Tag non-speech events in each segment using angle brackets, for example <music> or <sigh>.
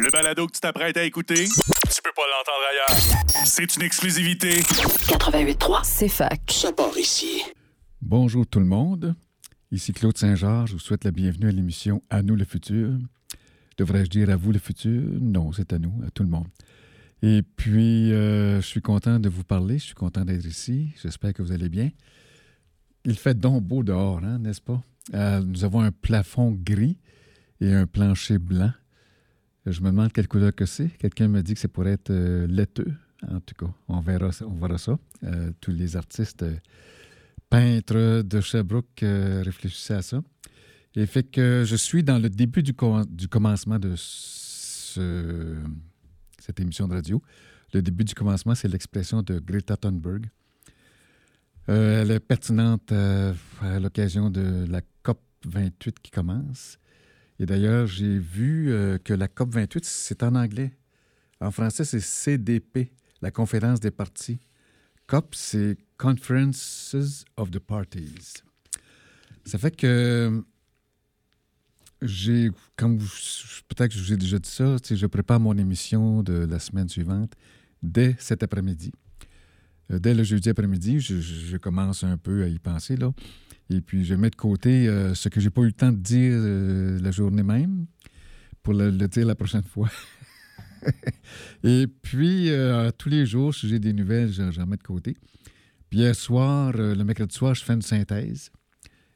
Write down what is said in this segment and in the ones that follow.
Le balado que tu t'apprêtes à écouter, tu peux pas l'entendre ailleurs. C'est une exclusivité. 88.3, c'est fac. Ça part ici. Bonjour tout le monde. Ici Claude Saint-Georges. Je vous souhaite la bienvenue à l'émission À nous le futur. Devrais-je dire à vous le futur? Non, c'est à nous, à tout le monde. Et puis, euh, je suis content de vous parler. Je suis content d'être ici. J'espère que vous allez bien. Il fait donc beau dehors, hein, n'est-ce pas? Euh, nous avons un plafond gris et un plancher blanc. Je me demande quelle couleur que c'est. Quelqu'un me dit que c'est pour être euh, laiteux. En tout cas, on verra, ça- on verra ça. Euh, tous les artistes euh, peintres de Sherbrooke réfléchissaient à ça. Et fait que je suis dans le début du, com- du commencement de ce- cette émission de radio. Le début du commencement, c'est l'expression de Greta Thunberg. Elle est pertinente à l'occasion de la COP 28 qui commence. Et d'ailleurs, j'ai vu euh, que la COP 28, c'est en anglais. En français, c'est CDP, la conférence des partis. COP, c'est Conferences of the Parties. Ça fait que j'ai, comme peut-être que je vous ai déjà dit ça, je prépare mon émission de la semaine suivante dès cet après-midi. Euh, Dès le jeudi après-midi, je- je commence un peu à y penser, là. Et puis, je mets de côté euh, ce que j'ai pas eu le temps de dire euh, la journée même pour le, dire la prochaine fois. <laughs> Et puis, euh, tous les jours, si j'ai des nouvelles, je- j'en mets de côté. Puis hier soir, le mercredi soir, je fais une synthèse.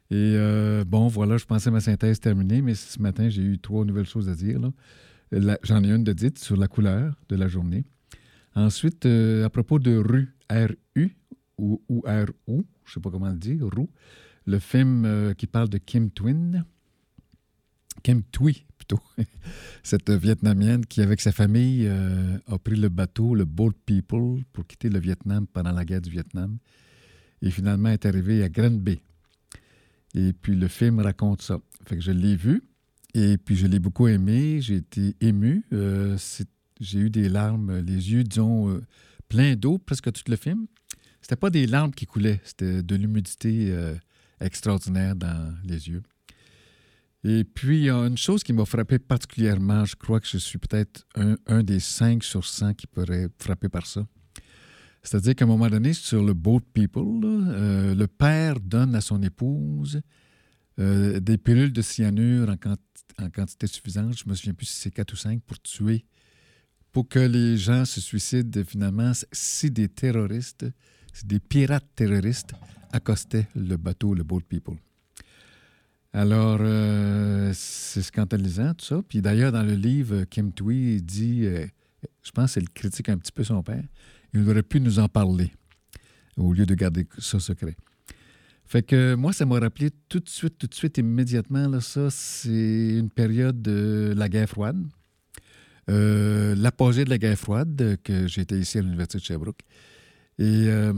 Et bon, voilà, je pensais ma synthèse terminée, mais ce matin, j'ai eu trois nouvelles choses à dire. J'en ai une de dite sur la couleur de la journée. Ensuite, à propos de RU, R-U ou, R-U, je ne sais pas comment le dire, RU, le film euh, qui parle de Kim Twin, Kim Thuy <laughs> plutôt, cette Vietnamienne qui, avec sa famille, euh, a pris le bateau, le Boat People, pour quitter le Vietnam pendant la guerre du Vietnam, et finalement est arrivée à Grand Bay. Et puis le film raconte ça. Fait que je l'ai vu, et puis je l'ai beaucoup aimé, j'ai été ému, euh, j'ai eu des larmes, les yeux, disons, pleins d'eau presque tout le film. C'était pas des larmes qui coulaient, c'était de l'humidité extraordinaire dans les yeux. Et puis, il y a une chose qui m'a frappé particulièrement, je crois que je suis peut-être un, des cinq sur 100 qui pourrait frappé par ça. C'est-à-dire qu'à un moment donné, sur le Boat People, euh, le père donne à son épouse euh, des pilules de cyanure en, quanti- en quantité suffisante. Je me souviens plus si c'est quatre ou cinq pour tuer, pour que les gens se suicident finalement si des terroristes, des pirates terroristes accostaient le bateau, le Boat People. Alors, euh, c'est scandalisant, tout ça. Puis d'ailleurs, dans le livre, Kim Thuy dit, euh, je pense qu'elle critique un petit peu son père, il aurait pu nous en parler au lieu de garder ça secret. Fait que moi, ça m'a rappelé tout de suite, tout de suite, immédiatement, là, ça, c'est une période de la guerre froide. Euh, L'apogée de la guerre froide, que j'étais ici à l'Université de Sherbrooke. Et euh,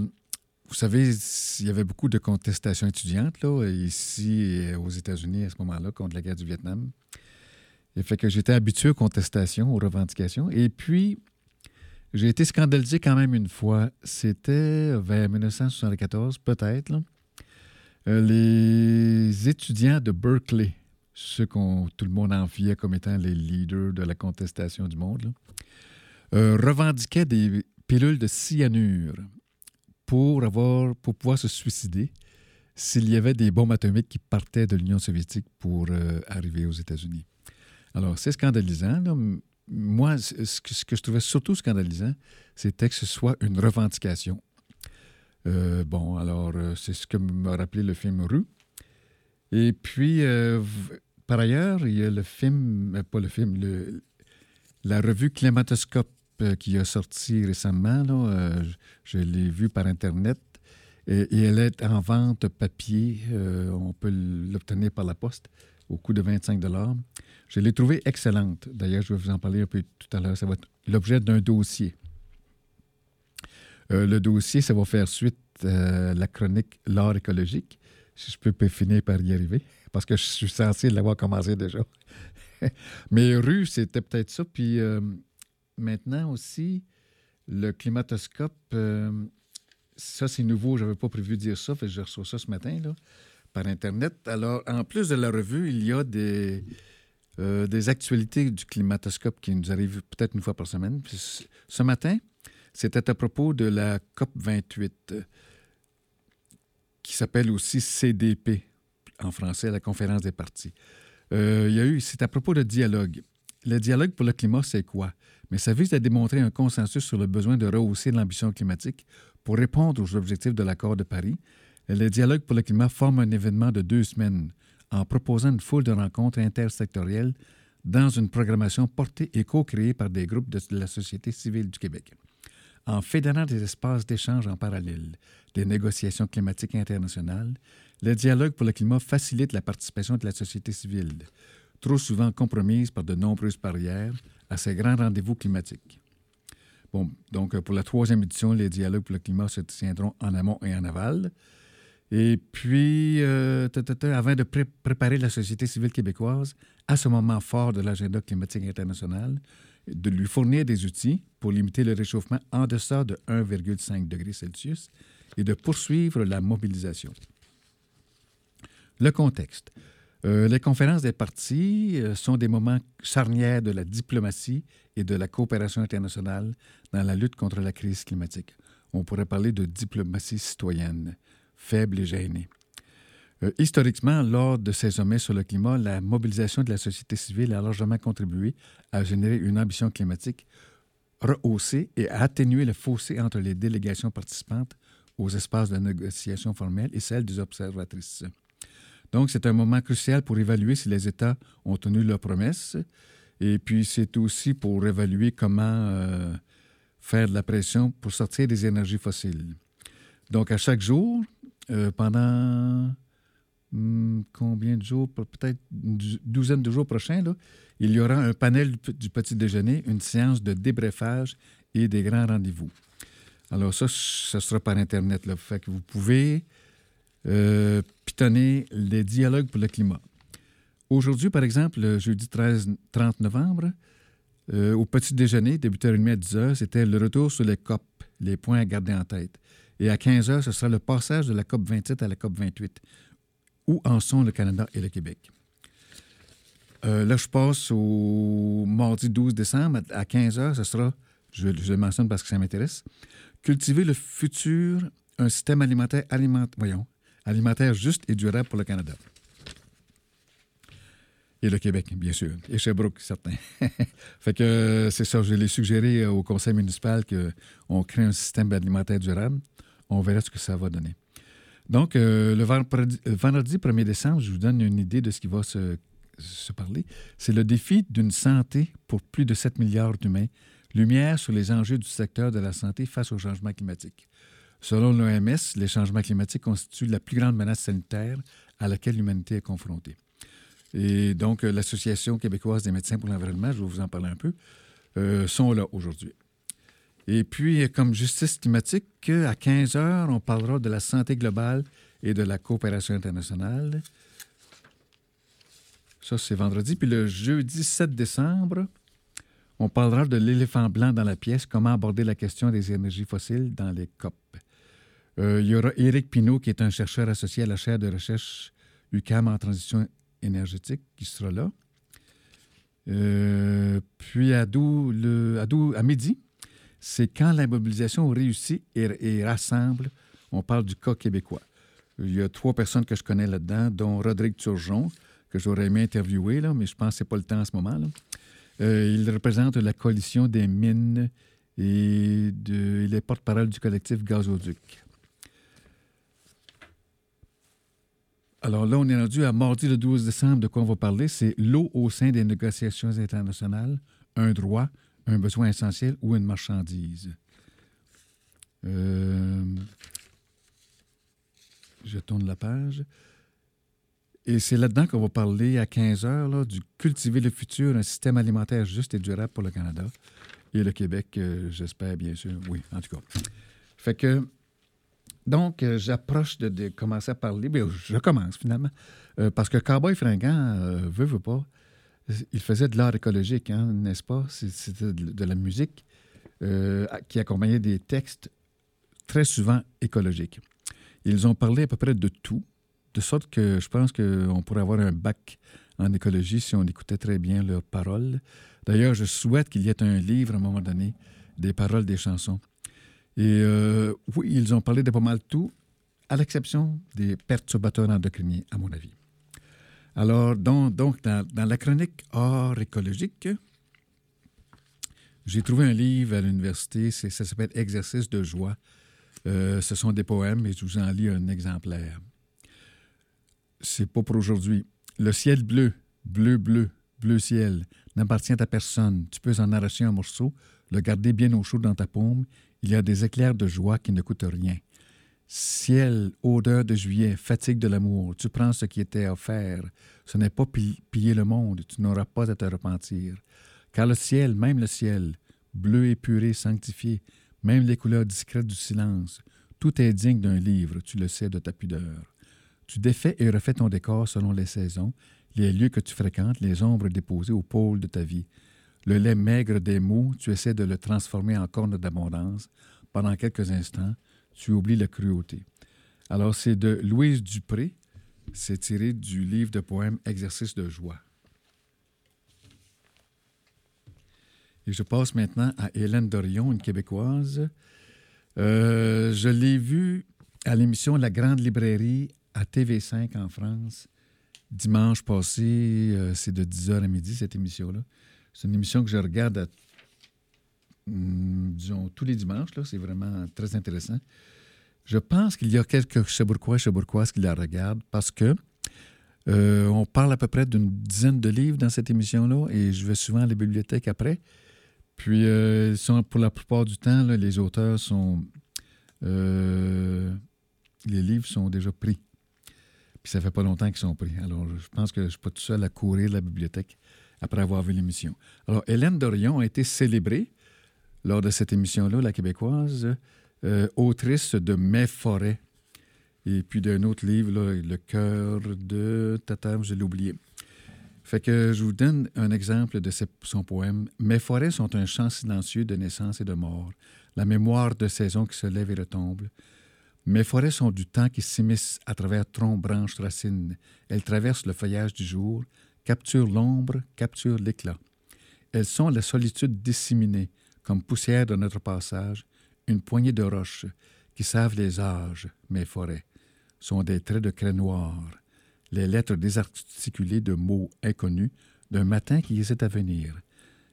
vous savez, il y avait beaucoup de contestations étudiantes là, ici aux États-Unis à ce moment-là contre la guerre du Vietnam. Et fait que j'étais habitué aux contestations, aux revendications. Et puis, j'ai été scandalisé quand même une fois. C'était vers 1974, peut-être. Euh, les étudiants de Berkeley, ceux qu'on tout le monde enviait comme étant les leaders de la contestation du monde, euh, revendiquaient des pilules de cyanure pour, avoir, pour pouvoir se suicider s'il y avait des bombes atomiques qui partaient de l'Union soviétique pour euh, arriver aux États-Unis. Alors, c'est scandalisant. Moi, ce que, je trouvais surtout scandalisant, c'était que ce soit une revendication. Euh, bon, alors, euh, c'est ce que m'a rappelé le film Rue. Et puis, par ailleurs, il y a le film, pas le film, le- la revue Climatoscope qui a sorti récemment. Là, euh, je l'ai vue par Internet. Et, elle est en vente papier. Euh, on peut l'obtenir par la poste au coût de 25 Je l'ai trouvée excellente. D'ailleurs, je vais vous en parler un peu tout à l'heure. Ça va être l'objet d'un dossier. Euh, le dossier, ça va faire suite à la chronique L'art écologique, si je peux finir par y arriver, parce que je suis censé l'avoir commencé déjà. <laughs> Mais rue, c'était peut-être ça. Puis maintenant aussi, le climatoscope, euh, ça c'est nouveau, je n'avais pas prévu de dire ça, fait que je reçois ça ce matin là, par Internet. Alors, en plus de la revue, il y a des, euh, actualités du climatoscope qui nous arrivent peut-être une fois par semaine. ce matin, c'était à propos de la COP 28, qui s'appelle aussi CDP en français, la conférence des partis. Euh, il y a eu, c'est à propos de dialogue. Le dialogue pour le climat, c'est quoi? Mais ça vise à démontrer un consensus sur le besoin de rehausser l'ambition climatique pour répondre aux objectifs de l'accord de Paris. Le dialogue pour le climat forme un événement de deux semaines en proposant une foule de rencontres intersectorielles dans une programmation portée et co-créée par des groupes de la société civile du Québec. En fédérant des espaces d'échange en parallèle, des négociations climatiques internationales, le dialogue pour le climat facilite la participation de la société civile, trop souvent compromise par de nombreuses barrières à ces grands rendez-vous climatiques. Bon, donc pour la troisième édition, les dialogues pour le climat se tiendront en amont et en aval. Et puis, euh, avant de préparer la société civile québécoise à ce moment fort de l'agenda climatique international, de lui fournir des outils pour limiter le réchauffement en deçà de 1,5 degré Celsius et de poursuivre la mobilisation. Le contexte. Euh, les conférences des partis euh, sont des moments charnières de la diplomatie et de la coopération internationale dans la lutte contre la crise climatique. On pourrait parler de diplomatie citoyenne faible et gêné. Euh, historiquement, lors de ces sommets sur le climat, la mobilisation de la société civile a largement contribué à générer une ambition climatique rehaussée et atténuer le fossé entre les délégations participantes aux espaces de négociation formelle et celles des observatrices. Donc, c'est un moment crucial pour évaluer si les États ont tenu leurs promesses et puis c'est aussi pour évaluer comment euh, faire de la pression pour sortir des énergies fossiles. Donc, à chaque jour, euh, pendant hmm, combien de jours, peut-être une douzaine de jours prochains, il y aura un panel du petit déjeuner, une séance de débriefage et des grands rendez-vous. Alors ça, ce sera par Internet. Là. Vous pouvez euh, pitonner les dialogues pour le climat. Aujourd'hui, par exemple, le jeudi 13, 30 novembre, euh, au petit déjeuner, débuté à 10 h, c'était le retour sur les COP, les points à garder en tête. Et à 15 heures, ce sera le passage de la COP 27 à la COP 28. Où en sont le Canada et le Québec? Euh, là, je passe au mardi 12 décembre à 15 heures. Ce sera, je, le mentionne parce que ça m'intéresse, cultiver le futur, un système alimentaire, voyons, alimentaire juste et durable pour le Canada. Et le Québec, bien sûr. Et Sherbrooke, certain. <laughs> fait que euh, c'est ça, je l'ai suggéré au conseil municipal qu'on crée un système alimentaire durable on verra ce que ça va donner. Donc, euh, le, vendredi, 1er décembre, je vous donne une idée de ce qui va se, parler. C'est le défi d'une santé pour plus de 7 milliards d'humains, lumière sur les enjeux du secteur de la santé face au changement climatique. Selon l'OMS, les changements climatiques constituent la plus grande menace sanitaire à laquelle l'humanité est confrontée. Et donc, euh, l'Association québécoise des médecins pour l'environnement, je vais vous en parler un peu, euh, sont là aujourd'hui. Et puis, comme justice climatique, à 15 heures, on parlera de la santé globale et de la coopération internationale. Ça, c'est vendredi. Puis le jeudi 7 décembre, on parlera de l'éléphant blanc dans la pièce, comment aborder la question des énergies fossiles dans les COP. Euh, il y aura Éric Pinault, qui est un chercheur associé à la chaire de recherche UCAM en transition énergétique, qui sera là. Euh, puis à, midi, c'est quand la mobilisation réussit et, rassemble. On parle du cas québécois. Il y a trois personnes que je connais là-dedans, dont Rodrigue Turgeon, que j'aurais aimé interviewer, là, mais je pense que ce pas le temps en ce moment. Euh, il représente la coalition des mines et de, il est porte-parole du collectif Gazoduc. Alors là, on est rendu à mardi le 12 décembre. De quoi on va parler? C'est l'eau au sein des négociations internationales, un droit, un besoin essentiel ou une marchandise? Euh, je tourne la page. Et c'est là-dedans qu'on va parler à 15 heures du cultiver le futur, un système alimentaire juste et durable pour le Canada. Et le Québec, euh, j'espère bien sûr. Oui, en tout cas. Fait que, donc, euh, j'approche de, commencer à parler. Bien, je commence finalement. parce que Cowboy Fringant, veut, veut pas, il faisait de l'art écologique, hein, n'est-ce pas? C'était de la musique euh, qui accompagnait des textes très souvent écologiques. Ils ont parlé à peu près de tout, de sorte que je pense qu'on pourrait avoir un bac en écologie si on écoutait très bien leurs paroles. D'ailleurs, je souhaite qu'il y ait un livre à un moment donné des paroles des chansons. Et euh, oui, ils ont parlé de pas mal tout, à l'exception des perturbateurs endocriniens, à mon avis. Alors, donc, donc dans, la chronique Art écologique, j'ai trouvé un livre à l'université, ça s'appelle Exercice de joie. Euh, ce sont des poèmes et je vous en lis un exemplaire. C'est pas pour aujourd'hui. Le ciel bleu, bleu, bleu, bleu ciel, n'appartient à personne. Tu peux en arracher un morceau, le garder bien au chaud dans ta paume. Il y a des éclairs de joie qui ne coûtent rien. Ciel, odeur de juillet, fatigue de l'amour, tu prends ce qui était offert. Ce n'est pas piller le monde, tu n'auras pas à te repentir. Car le ciel, même le ciel, bleu épuré, sanctifié, même les couleurs discrètes du silence, tout est digne d'un livre, tu le sais de ta pudeur. Tu défais et refais ton décor selon les saisons, les lieux que tu fréquentes, les ombres déposées au pôle de ta vie. Le lait maigre des mots, tu essaies de le transformer en corne d'abondance. Pendant quelques instants, tu oublies la cruauté. Alors, c'est de Louise Dupré. C'est tiré du livre de poèmes Exercice de joie. Et je passe maintenant à Hélène Dorion, une Québécoise. Euh, je l'ai vue à l'émission La Grande Librairie à TV5 en France dimanche passé. Euh, c'est de 10h à midi, cette émission-là. C'est une émission que je regarde Hmm, disons, tous les dimanches. C'est vraiment très intéressant. Je pense qu'il y a quelques Cheburquois et qui la regardent parce que euh, on parle à peu près d'une dizaine de livres dans cette émission-là et je vais souvent à la bibliothèque après. Puis, euh, pour la plupart du temps, les auteurs sont. Euh, les livres sont déjà pris. Puis, ça fait pas longtemps qu'ils sont pris. Alors, je pense que je ne suis pas tout seul à courir la bibliothèque après avoir vu l'émission. Alors, Hélène Dorion a été célébrée lors de cette émission-là, la québécoise, euh, autrice de Mes forêts. Et puis d'un autre livre, Le cœur de Tata, je l'ai oublié. Fait que je vous donne un exemple de son poème. Mes forêts sont un chant silencieux de naissance et de mort, la mémoire de saisons qui se lèvent et retombe. Mes forêts sont du temps qui s'immisce à travers troncs, branches, racines. Elles traversent le feuillage du jour, capturent l'ombre, capturent l'éclat. Elles sont la solitude disséminée, comme poussière de notre passage, une poignée de roches qui savent les âges, mes forêts, sont des traits de craie noire, les lettres désarticulées de mots inconnus d'un matin qui est à venir.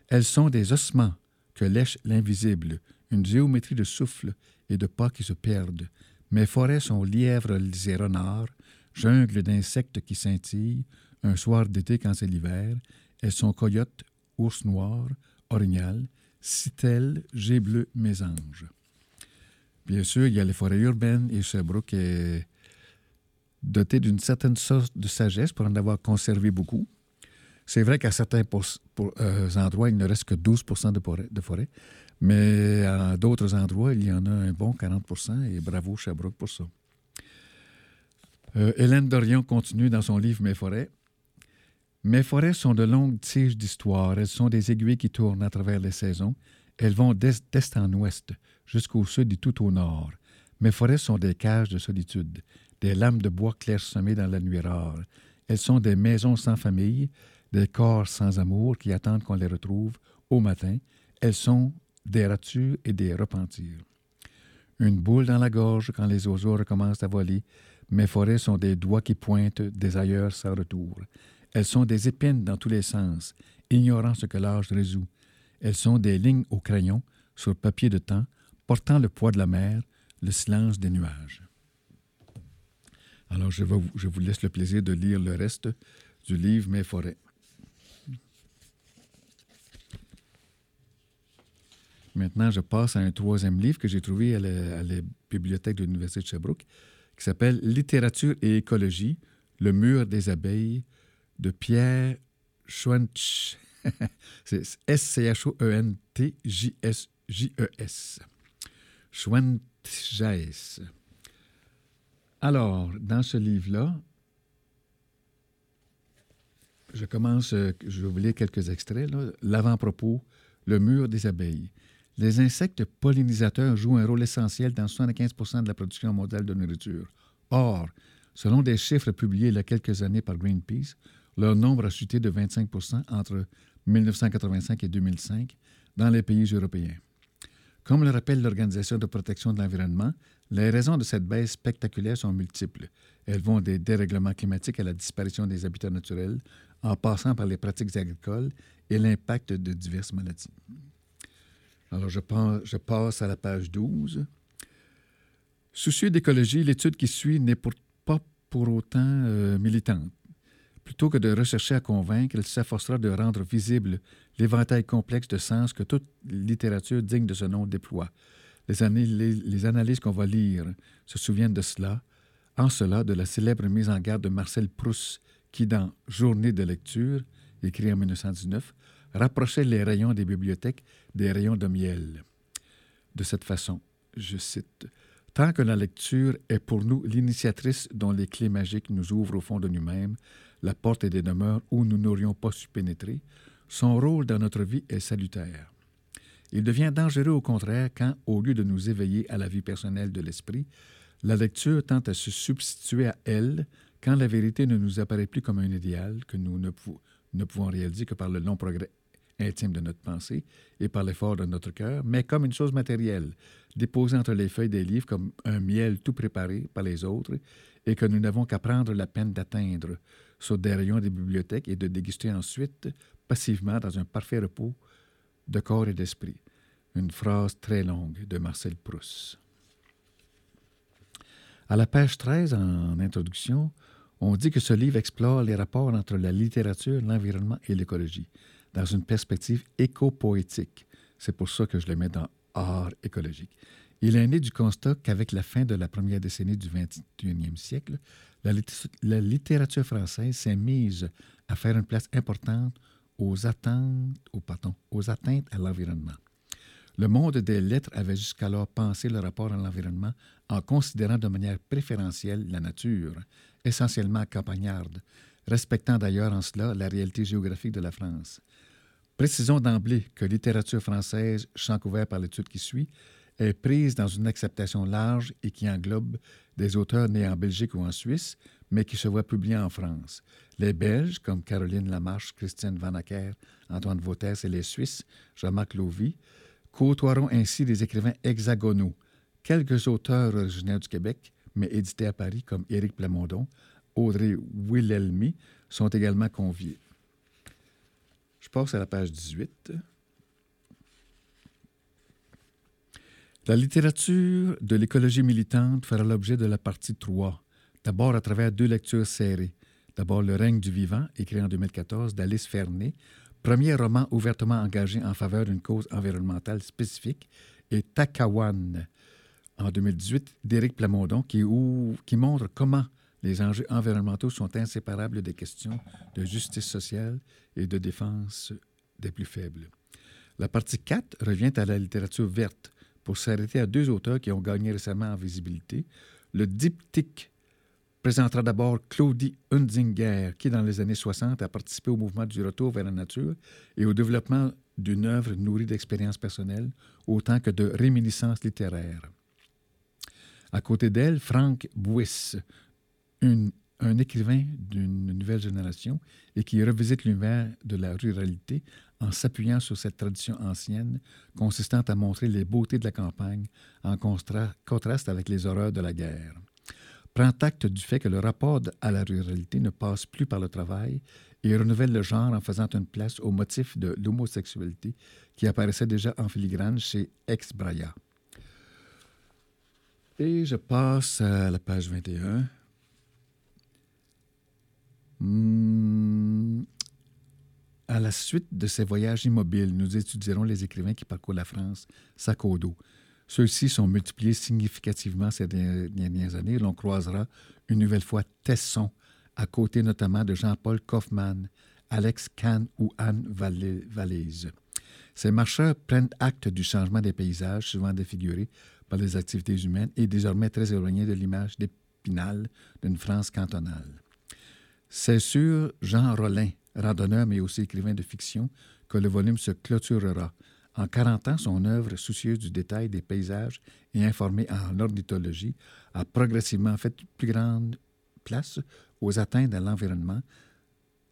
Elles sont des ossements que lèche l'invisible, une géométrie de souffle et de pas qui se perdent. Mes forêts sont lièvres et renards, jungle d'insectes qui scintillent, un soir d'été quand c'est l'hiver. Elles sont coyotes, ours noirs, orignal, Citel, G bleu, Mésange. Bien sûr, il y a les forêts urbaines et Sherbrooke est doté d'une certaine sorte de sagesse pour en avoir conservé beaucoup. C'est vrai qu'à certains euh, endroits, il ne reste que 12 de forêt, mais à d'autres endroits, il y en a un bon 40% et bravo Sherbrooke pour ça. Euh, Hélène Dorion continue dans son livre Mes forêts. Mes forêts sont de longues tiges d'histoire. Elles sont des aiguilles qui tournent à travers les saisons. Elles vont d'est en ouest, jusqu'au sud et tout au nord. Mes forêts sont des cages de solitude, des lames de bois clairsemées dans la nuit rare. Elles sont des maisons sans famille, des corps sans amour qui attendent qu'on les retrouve au matin. Elles sont des ratures et des repentirs. Une boule dans la gorge quand les oiseaux recommencent à voler. Mes forêts sont des doigts qui pointent des ailleurs sans retour. Elles sont des épines dans tous les sens, ignorant ce que l'âge résout. Elles sont des lignes au crayon, sur papier de temps, portant le poids de la mer, le silence des nuages. Alors, je, vous laisse le plaisir de lire le reste du livre Mes forêts. Maintenant, je passe à un troisième livre que j'ai trouvé à la, bibliothèque de l'Université de Sherbrooke, qui s'appelle Littérature et écologie, le mur des abeilles de Pierre Schwentz. <laughs> C'est S-C-H-O-E-N-T-J-S-J-E-S. Schwentjaes. Alors, dans ce livre-là, je commence, euh, je vais vous lire quelques extraits. L'avant-propos, le mur des abeilles. Les insectes pollinisateurs jouent un rôle essentiel dans 75% de la production mondiale de nourriture. Or, Selon des chiffres publiés il y a quelques années par Greenpeace, leur nombre a chuté de 25% entre 1985 et 2005 dans les pays européens. Comme le rappelle l'Organisation de protection de l'environnement, les raisons de cette baisse spectaculaire sont multiples. Elles vont des dérèglements climatiques à la disparition des habitats naturels, en passant par les pratiques agricoles et l'impact de diverses maladies. Alors, je, passe à la page 12. Soucieux d'écologie, l'étude qui suit n'est pas pour autant euh, militante. Plutôt que de rechercher à convaincre, elle s'efforcera de rendre visible l'éventail complexe de sens que toute littérature digne de ce nom déploie. Les, analyses qu'on va lire se souviennent de cela, en cela de la célèbre mise en garde de Marcel Proust, qui, dans Journée de lecture, écrit en 1919, rapprochait les rayons des bibliothèques des rayons de miel. De cette façon, je cite, Tant que la lecture est pour nous l'initiatrice dont les clés magiques nous ouvrent au fond de nous-mêmes, la porte des demeures où nous n'aurions pas su pénétrer, son rôle dans notre vie est salutaire. Il devient dangereux au contraire quand, au lieu de nous éveiller à la vie personnelle de l'esprit, la lecture tente à se substituer à elle quand la vérité ne nous apparaît plus comme un idéal que nous ne, ne pouvons réaliser que par le long progrès intime de notre pensée et par l'effort de notre cœur, mais comme une chose matérielle, déposée entre les feuilles des livres comme un miel tout préparé par les autres et que nous n'avons qu'à prendre la peine d'atteindre sur des rayons des bibliothèques et de déguster ensuite passivement dans un parfait repos de corps et d'esprit. Une phrase très longue de Marcel Proust. À la page 13, en introduction, on dit que ce livre explore les rapports entre la littérature, l'environnement et l'écologie dans une perspective éco-poétique. C'est pour ça que je le mets dans art écologique. Il est né du constat qu'avec la fin de la première décennie du 21e siècle, la, littérature française s'est mise à faire une place importante aux attentes, aux atteintes à l'environnement. Le monde des lettres avait jusqu'alors pensé le rapport à l'environnement en considérant de manière préférentielle la nature, essentiellement campagnarde, respectant d'ailleurs en cela la réalité géographique de la France. Précisons d'emblée que littérature française, champ couvert par l'étude qui suit, est prise dans une acceptation large et qui englobe des auteurs nés en Belgique ou en Suisse, mais qui se voient publiés en France. Les Belges, comme Caroline Lamarche, Christiane Vanacker, Antoine Vautès et les Suisses, Jean-Marc Lovy, côtoieront ainsi des écrivains hexagonaux. Quelques auteurs originaires du Québec, mais édités à Paris, comme Éric Plamondon, Audrey Wilhelmy, sont également conviés. Je passe à la page 18. La littérature de l'écologie militante fera l'objet de la partie 3, d'abord à travers deux lectures serrées. D'abord Le règne du vivant, écrit en 2014 d'Alice Fernet, premier roman ouvertement engagé en faveur d'une cause environnementale spécifique, et Takawan, en 2018, d'Éric Plamondon, qui, qui montre comment les enjeux environnementaux sont inséparables des questions de justice sociale et de défense des plus faibles. La partie 4 revient à la littérature verte pour s'arrêter à deux auteurs qui ont gagné récemment en visibilité. Le diptyque présentera d'abord Claudie Hunzinger, qui, dans les années 60, a participé au mouvement du retour vers la nature et au développement d'une œuvre nourrie d'expériences personnelles autant que de réminiscences littéraires. À côté d'elle, Frank Buis, un écrivain d'une nouvelle génération et qui revisite l'univers de la ruralité en s'appuyant sur cette tradition ancienne consistant à montrer les beautés de la campagne en contraste avec les horreurs de la guerre. Prend acte du fait que le rapport à la ruralité ne passe plus par le travail et renouvelle le genre en faisant une place au motif de l'homosexualité qui apparaissait déjà en filigrane chez Ex Braya. Et je passe à la page 21. Hmm. À la suite de ces voyages immobiles, nous étudierons les écrivains qui parcourent la France sac au dos. Ceux-ci sont multipliés significativement ces dernières années. L'on croisera une nouvelle fois Tesson, à côté notamment de Jean-Paul Kaufmann, Alex Kahn ou Anne Valise. Ces marcheurs prennent acte du changement des paysages, souvent défigurés par les activités humaines et désormais très éloignés de l'image d'épinal d'une France cantonale. C'est sur Jean Rollin, randonneur mais aussi écrivain de fiction, que le volume se clôturera. En 40 ans, son œuvre, soucieuse du détail des paysages et informée en ornithologie, a progressivement fait plus grande place aux atteintes à l'environnement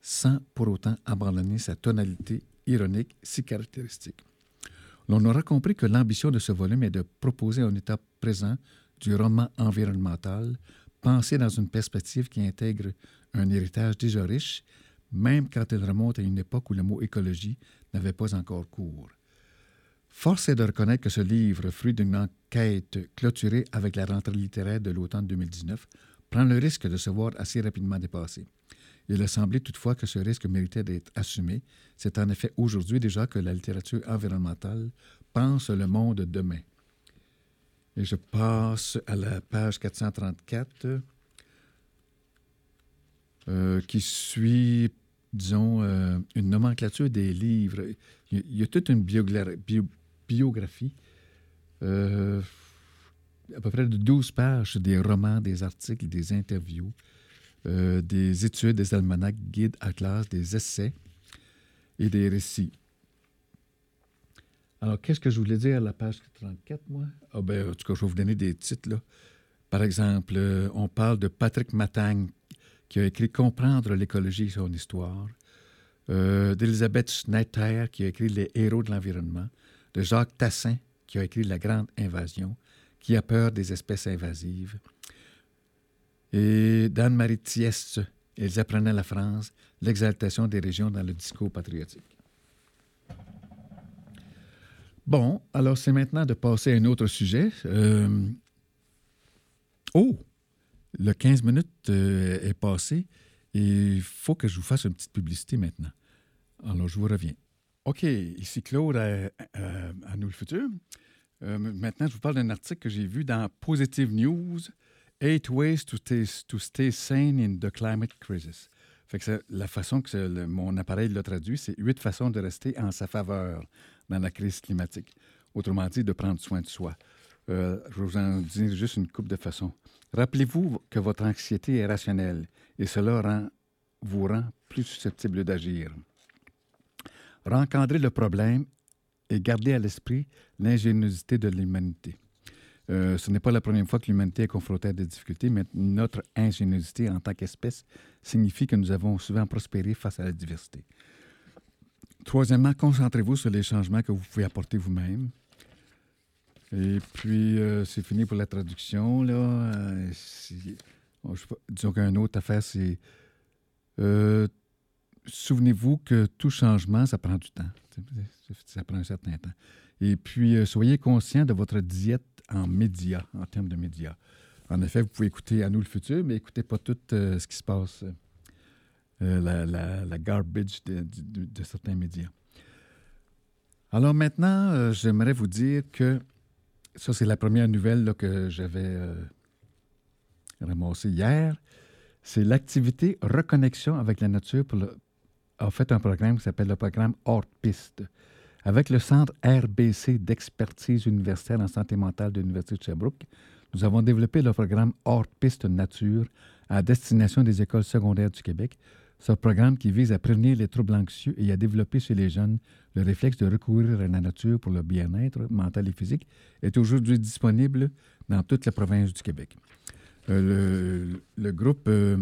sans pour autant abandonner sa tonalité ironique si caractéristique. L'on aura compris que l'ambition de ce volume est de proposer un état présent du roman environnemental pensé dans une perspective qui intègre un héritage déjà riche, même quand il remonte à une époque où le mot écologie n'avait pas encore cours. Force est de reconnaître que ce livre, fruit d'une enquête clôturée avec la rentrée littéraire de l'automne 2019, prend le risque de se voir assez rapidement dépassé. Il a semblé toutefois que ce risque méritait d'être assumé. C'est en effet aujourd'hui déjà que la littérature environnementale pense le monde demain. Et je passe à la page 434, euh, qui suit, disons, euh, une nomenclature des livres. Il y a, toute une biographie, euh, à peu près de 12 pages, des romans, des articles, des interviews, euh, des études, des almanachs, guides, atlas, des essais et des récits. Alors, qu'est-ce que je voulais dire à la page 34, moi? Ah ben, en tout cas, je vais vous donner des titres. Là. Par exemple, on parle de Patrick Matagne, qui a écrit Comprendre l'écologie et son histoire, euh, d'Elisabeth Schneider, qui a écrit Les héros de l'environnement, de Jacques Tassin, qui a écrit La grande invasion, qui a peur des espèces invasives, et d'Anne-Marie Thiès, Ils apprenaient la France, l'exaltation des régions dans le discours patriotique. Bon, alors c'est maintenant de passer à un autre sujet. Euh, oh, le 15 minutes euh, est passé il faut que je vous fasse une petite publicité maintenant. Alors, je vous reviens. OK, ici Claude à, à Nous le Futur. Euh, maintenant, je vous parle d'un article que j'ai vu dans Positive News Eight Ways to to stay Sane in the Climate Crisis. Fait que la façon que mon appareil l'a traduit, c'est huit façons de rester en sa faveur dans la crise climatique. Autrement dit, de prendre soin de soi. Euh, je vous en dis juste une coupe de façons. Rappelez-vous que votre anxiété est rationnelle et cela vous rend plus susceptible d'agir. Rencadrez le problème et gardez à l'esprit l'ingéniosité de l'humanité. Euh, ce n'est pas la première fois que l'humanité est confrontée à des difficultés, mais notre ingéniosité en tant qu'espèce signifie que nous avons souvent prospéré face à la diversité. Troisièmement, concentrez-vous sur les changements que vous pouvez apporter vous-même. Et puis, euh, c'est fini pour la traduction. Là. Euh, disons qu'une autre affaire, c'est souvenez-vous que tout changement, ça prend du temps. Ça prend un certain temps. Et puis, soyez conscient de votre diète en médias, en termes de médias. En effet, vous pouvez écouter À nous le futur, mais écoutez pas tout euh, ce qui se passe, euh, la, garbage de, certains médias. Alors maintenant, euh, j'aimerais vous dire que ça, c'est la première nouvelle que j'avais ramassée hier. C'est l'activité Reconnexion avec la nature pour le, a fait un programme qui s'appelle le programme Hors Piste avec le Centre RBC d'expertise universitaire en santé mentale de l'Université de Sherbrooke, nous avons développé le programme Hors Piste Nature à destination des écoles secondaires du Québec. Ce programme qui vise à prévenir les troubles anxieux et à développer chez les jeunes le réflexe de recourir à la nature pour le bien-être mental et physique est aujourd'hui disponible dans toute la province du Québec. Euh, le, groupe euh,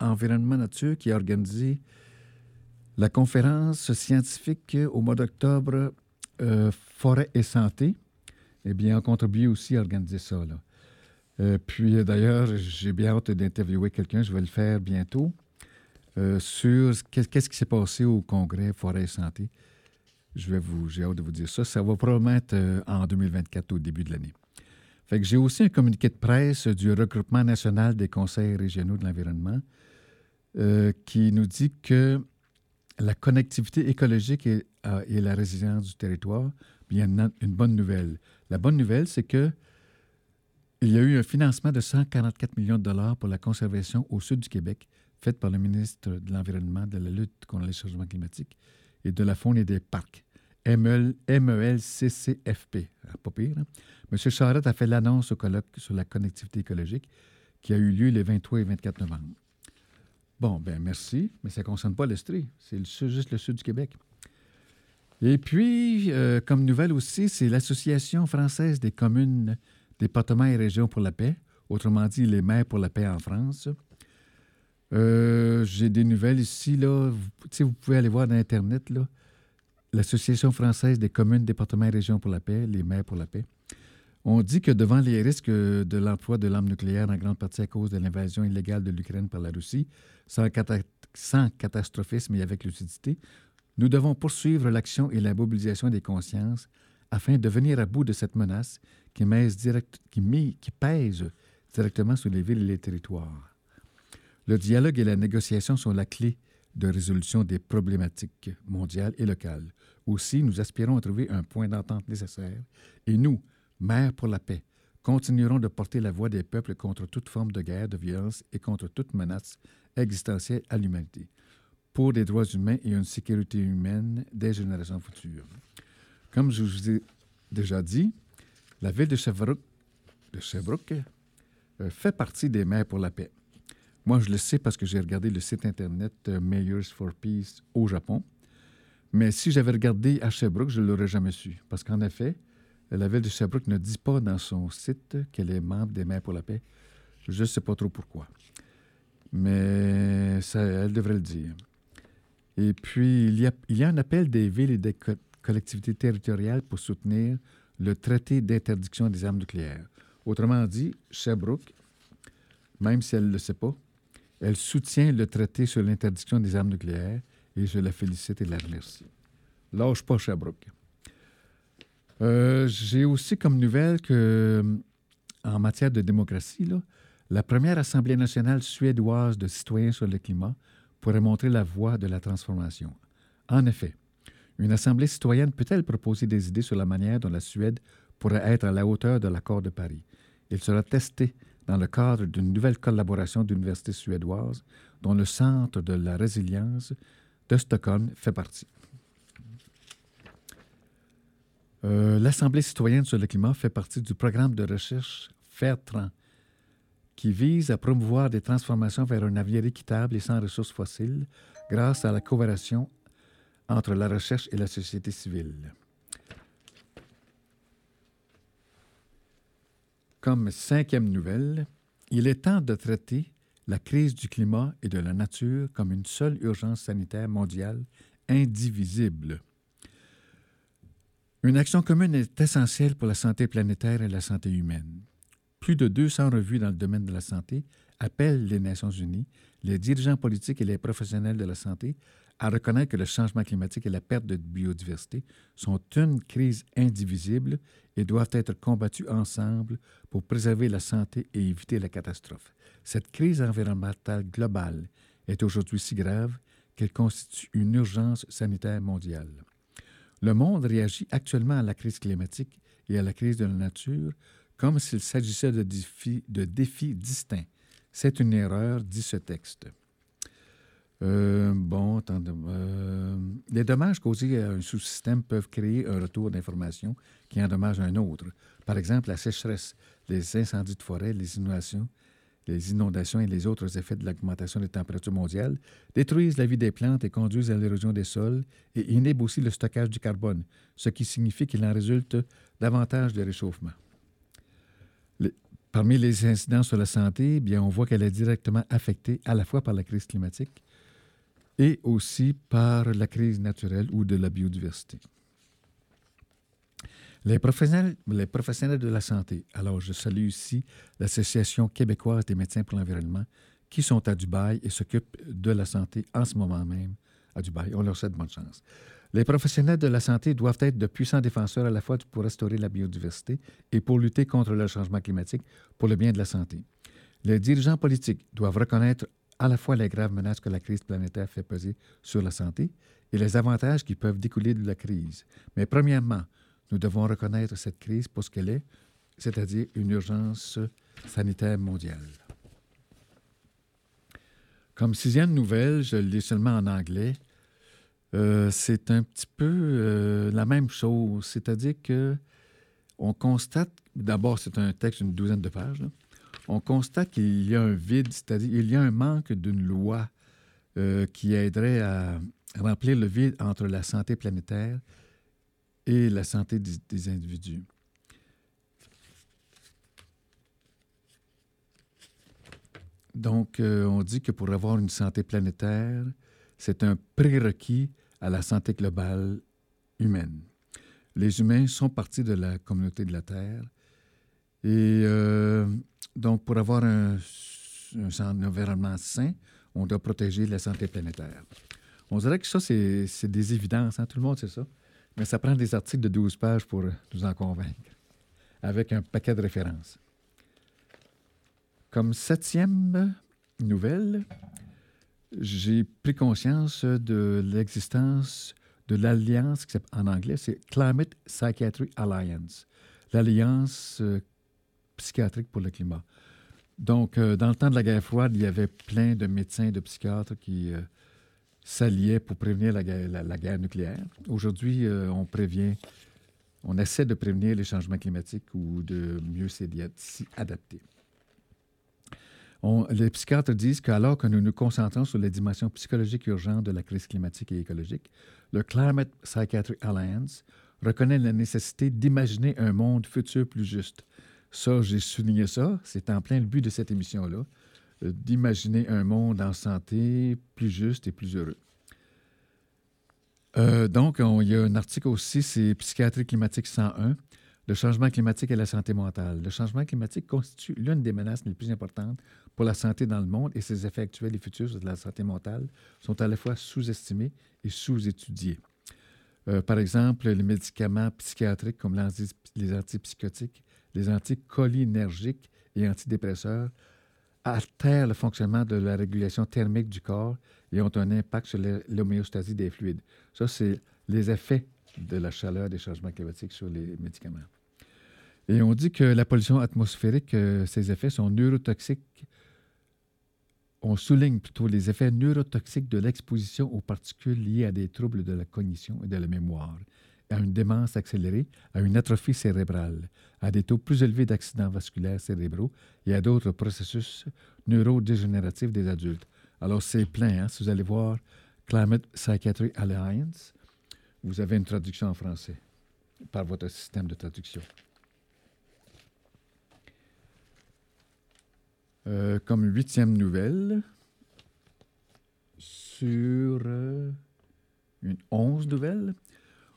Environnement Nature qui a organisé la conférence scientifique au mois d'octobre, euh, Forêt et santé, eh bien, a contribué aussi à organiser ça. Puis, d'ailleurs, j'ai bien hâte d'interviewer quelqu'un, je vais le faire bientôt, euh, sur qu'est-ce qui s'est passé au congrès Forêt et santé? Je vais vous, j'ai hâte de vous dire ça. Ça va probablement être en 2024, au début de l'année. Fait que j'ai aussi un communiqué de presse du regroupement national des conseils régionaux de l'environnement qui nous dit que la connectivité écologique et, euh, la résilience du territoire, bien une bonne nouvelle. La bonne nouvelle, c'est que il y a eu un financement de 144 millions de dollars pour la conservation au sud du Québec, fait par le ministre de l'Environnement, de la lutte contre les changements climatiques et de la faune et des parcs, MELCCFP. Ah, pas pire. Hein? M. Charette a fait l'annonce au colloque sur la connectivité écologique qui a eu lieu les 23 et 24 novembre. Bon, ben merci, mais ça ne concerne pas l'Estrie. C'est juste le sud du Québec. Et puis, euh, comme nouvelle aussi, c'est l'Association française des communes, départements et régions pour la paix, autrement dit les maires pour la paix en France, Euh, J'ai des nouvelles ici. Là. Vous, pouvez aller voir dans Internet. Là, l'Association française des communes, départements et régions pour la paix, les maires pour la paix, on dit que devant les risques de l'emploi de l'arme nucléaire, en grande partie à cause de l'invasion illégale de l'Ukraine par la Russie, sans, catastrophisme et avec lucidité, nous devons poursuivre l'action et la mobilisation des consciences afin de venir à bout de cette menace qui pèse directement sur les villes et les territoires. Le dialogue et la négociation sont la clé de résolution des problématiques mondiales et locales. Aussi, nous aspirons à trouver un point d'entente nécessaire et nous, maires pour la paix, continuerons de porter la voix des peuples contre toute forme de guerre, de violence et contre toute menace existentielle à l'humanité, pour des droits humains et une sécurité humaine des générations futures. Comme je vous ai déjà dit, la ville de Sherbrooke, de Sherbrooke euh, fait partie des maires pour la paix. Moi, je le sais parce que j'ai regardé le site Internet euh, Mayors for Peace au Japon. Mais si j'avais regardé à Sherbrooke, je ne l'aurais jamais su. Parce qu'en effet, la ville de Sherbrooke ne dit pas dans son site qu'elle est membre des Maires pour la paix. Je ne sais pas trop pourquoi. Mais elle devrait le dire. Et puis, il y, a, il y a un appel des villes et des collectivités territoriales pour soutenir le traité d'interdiction des armes nucléaires. Autrement dit, Sherbrooke, même si elle ne le sait pas, elle soutient le traité sur l'interdiction des armes nucléaires et je la félicite et la remercie. Lâche pas Sherbrooke. Euh, j'ai aussi comme nouvelle que, en matière de démocratie, la première Assemblée nationale suédoise de citoyens sur le climat pourrait montrer la voie de la transformation. En effet, une Assemblée citoyenne peut-elle proposer des idées sur la manière dont la Suède pourrait être à la hauteur de l'accord de Paris? Il sera testé dans le cadre d'une nouvelle collaboration d'universités suédoises dont le Centre de la résilience de Stockholm fait partie. Euh, L'Assemblée citoyenne sur le climat fait partie du programme de recherche FAIRTRAN, qui vise à promouvoir des transformations vers un avenir équitable et sans ressources fossiles grâce à la coopération entre la recherche et la société civile. Comme cinquième nouvelle, il est temps de traiter la crise du climat et de la nature comme une seule urgence sanitaire mondiale indivisible. Une action commune est essentielle pour la santé planétaire et la santé humaine. Plus de 200 revues dans le domaine de la santé appellent les Nations unies, les dirigeants politiques et les professionnels de la santé à reconnaître que le changement climatique et la perte de biodiversité sont une crise indivisible et doivent être combattus ensemble pour préserver la santé et éviter la catastrophe. Cette crise environnementale globale est aujourd'hui si grave qu'elle constitue une urgence sanitaire mondiale. Le monde réagit actuellement à la crise climatique et à la crise de la nature comme s'il s'agissait de défis distincts. C'est une erreur, dit ce texte. Euh, bon, attendez, euh, les dommages causés à un sous-système peuvent créer un retour d'information qui endommage un autre. Par exemple, la sécheresse, les incendies de forêt, les inondations, les inondations et les autres effets de l'augmentation des températures mondiales détruisent la vie des plantes et conduisent à l'érosion des sols et inhibent aussi le stockage du carbone, ce qui signifie qu'il en résulte davantage de réchauffement. parmi les incidents sur la santé, bien, on voit qu'elle est directement affectée à la fois par la crise climatique, et aussi par la crise naturelle ou de la biodiversité. Les professionnels, les professionnels de la santé, alors je salue ici l'Association québécoise des médecins pour l'environnement, qui sont à Dubaï et s'occupent de la santé en ce moment même à Dubaï. On leur souhaite bonne chance. Les professionnels de la santé doivent être de puissants défenseurs à la fois pour restaurer la biodiversité et pour lutter contre le changement climatique pour le bien de la santé. Les dirigeants politiques doivent reconnaître à la fois les graves menaces que la crise planétaire fait peser sur la santé et les avantages qui peuvent découler de la crise. Mais premièrement, nous devons reconnaître cette crise pour ce qu'elle est, c'est-à-dire une urgence sanitaire mondiale. Comme sixième nouvelle, je lis seulement en anglais, euh, c'est un petit peu euh, la même chose, c'est-à-dire que on constate, d'abord c'est un texte d'une douzaine de pages, on constate qu'il y a un vide, c'est-à-dire qu'il y a un manque d'une loi euh, qui aiderait à remplir le vide entre la santé planétaire et la santé des, individus. Donc, euh, on dit que pour avoir une santé planétaire, c'est un prérequis à la santé globale humaine. Les humains sont partie de la communauté de la Terre. Et euh, donc, pour avoir un, environnement sain, on doit protéger la santé planétaire. On dirait que ça, c'est des évidences. Hein? Tout le monde sait ça. Mais ça prend des articles de 12 pages pour nous en convaincre, avec un paquet de références. Comme septième nouvelle, j'ai pris conscience de l'existence de l'alliance, en anglais, c'est Climate Psychiatry Alliance, l'alliance euh, psychiatrique pour le climat. Donc, euh, dans le temps de la guerre froide, il y avait plein de médecins, de psychiatres qui euh, s'alliaient pour prévenir la guerre, nucléaire. Aujourd'hui, on prévient, on essaie de prévenir les changements climatiques ou de mieux s'y adapter les psychiatres disent qu'alors que nous nous concentrons sur les dimensions psychologiques urgentes de la crise climatique et écologique, le Climate Psychiatry Alliance reconnaît la nécessité d'imaginer un monde futur plus juste. Ça, j'ai souligné ça, c'est en plein le but de cette émission-là, euh, d'imaginer un monde en santé plus juste et plus heureux. Euh, donc, il y a un article aussi, c'est Psychiatrie climatique 101, le changement climatique et la santé mentale. Le changement climatique constitue l'une des menaces les plus importantes pour la santé dans le monde et ses effets actuels et futurs sur la santé mentale sont à la fois sous-estimés et sous-étudiés. Euh, par exemple, les médicaments psychiatriques comme les antipsychotiques, les anticholinergiques et antidépresseurs altèrent le fonctionnement de la régulation thermique du corps et ont un impact sur l'homéostasie des fluides. Ça, c'est les effets de la chaleur des changements climatiques sur les médicaments. Et on dit que la pollution atmosphérique, euh, ses effets sont neurotoxiques. On souligne plutôt les effets neurotoxiques de l'exposition aux particules liées à des troubles de la cognition et de la mémoire, à une démence accélérée, à une atrophie cérébrale, à des taux plus élevés d'accidents vasculaires cérébraux et à d'autres processus neurodégénératifs des adultes. Alors, c'est plein. Hein? Si vous allez voir Climate Psychiatry Alliance, vous avez une traduction en français par votre système de traduction. Euh, comme huitième nouvelle, sur euh, une onze nouvelles,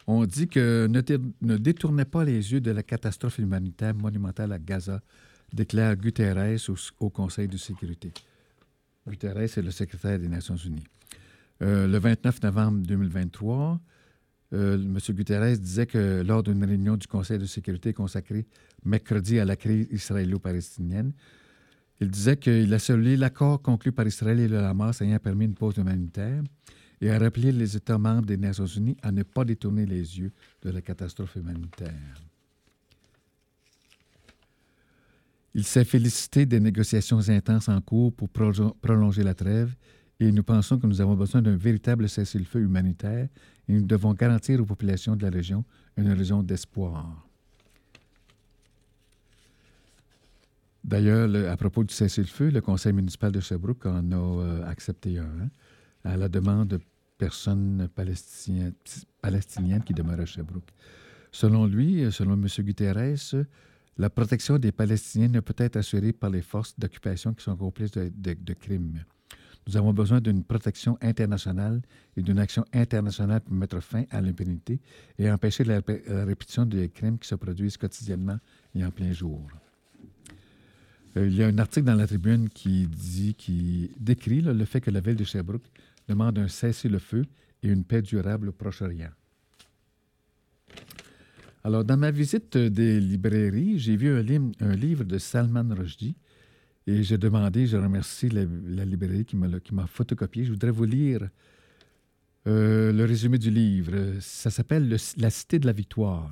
on dit que ne, ne, détournez pas les yeux de la catastrophe humanitaire monumentale à Gaza, déclare Guterres au, Conseil de sécurité. Guterres est le secrétaire des Nations Unies. Euh, le 29 novembre 2023, euh, M. Guterres disait que lors d'une réunion du Conseil de sécurité consacrée mercredi à la crise israélo-palestinienne, il disait qu'il a salué l'accord conclu par Israël et le Hamas ayant permis une pause humanitaire et a rappelé les États membres des Nations Unies à ne pas détourner les yeux de la catastrophe humanitaire. Il s'est félicité des négociations intenses en cours pour prolonger la trêve et nous pensons que nous avons besoin d'un véritable cessez-le-feu humanitaire et nous devons garantir aux populations de la région une raison d'espoir. D'ailleurs, à propos du cessez-le-feu, le conseil municipal de Sherbrooke en a euh, accepté un, hein, à la demande de personnes palestiniennes, qui demeurent à Sherbrooke. Selon lui, euh, selon M. Guterres, la protection des Palestiniens ne peut être assurée par les forces d'occupation qui sont complices de crimes. Nous avons besoin d'une protection internationale et d'une action internationale pour mettre fin à l'impunité et empêcher la, répétition des crimes qui se produisent quotidiennement et en plein jour. Euh, il y a un article dans la tribune qui dit, qui décrit le fait que la ville de Sherbrooke demande un cessez-le-feu et une paix durable au Proche-Orient. Alors, dans ma visite des librairies, j'ai vu un, livre de Salman Rushdie et j'ai demandé, je remercie la, librairie qui m'a photocopié. Je voudrais vous lire euh, le résumé du livre. Ça s'appelle La Cité de la Victoire.